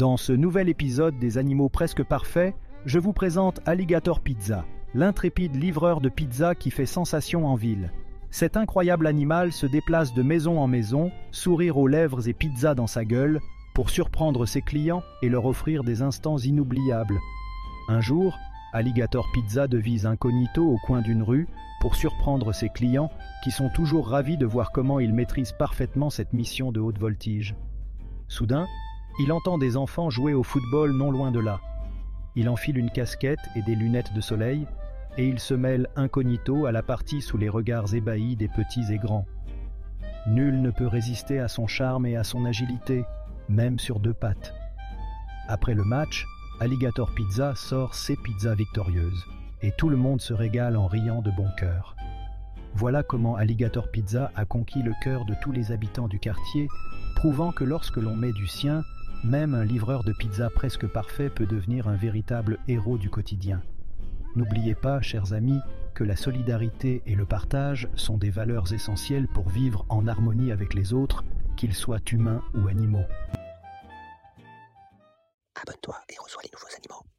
Dans ce nouvel épisode des animaux presque parfaits, je vous présente Alligator Pizza, l'intrépide livreur de pizza qui fait sensation en ville. Cet incroyable animal se déplace de maison en maison, sourire aux lèvres et pizza dans sa gueule, pour surprendre ses clients et leur offrir des instants inoubliables. Un jour, Alligator Pizza devise incognito au coin d'une rue pour surprendre ses clients qui sont toujours ravis de voir comment il maîtrise parfaitement cette mission de haute voltige. Soudain, il entend des enfants jouer au football non loin de là. Il enfile une casquette et des lunettes de soleil et il se mêle incognito à la partie sous les regards ébahis des petits et grands. Nul ne peut résister à son charme et à son agilité, même sur deux pattes. Après le match, Alligator Pizza sort ses pizzas victorieuses, et tout le monde se régale en riant de bon cœur. Voilà comment Alligator Pizza a conquis le cœur de tous les habitants du quartier, prouvant que lorsque l'on met du sien, même un livreur de pizza presque parfait peut devenir un véritable héros du quotidien. N'oubliez pas, chers amis, que la solidarité et le partage sont des valeurs essentielles pour vivre en harmonie avec les autres, qu'ils soient humains ou animaux. Abonne-toi et reçois les nouveaux animaux.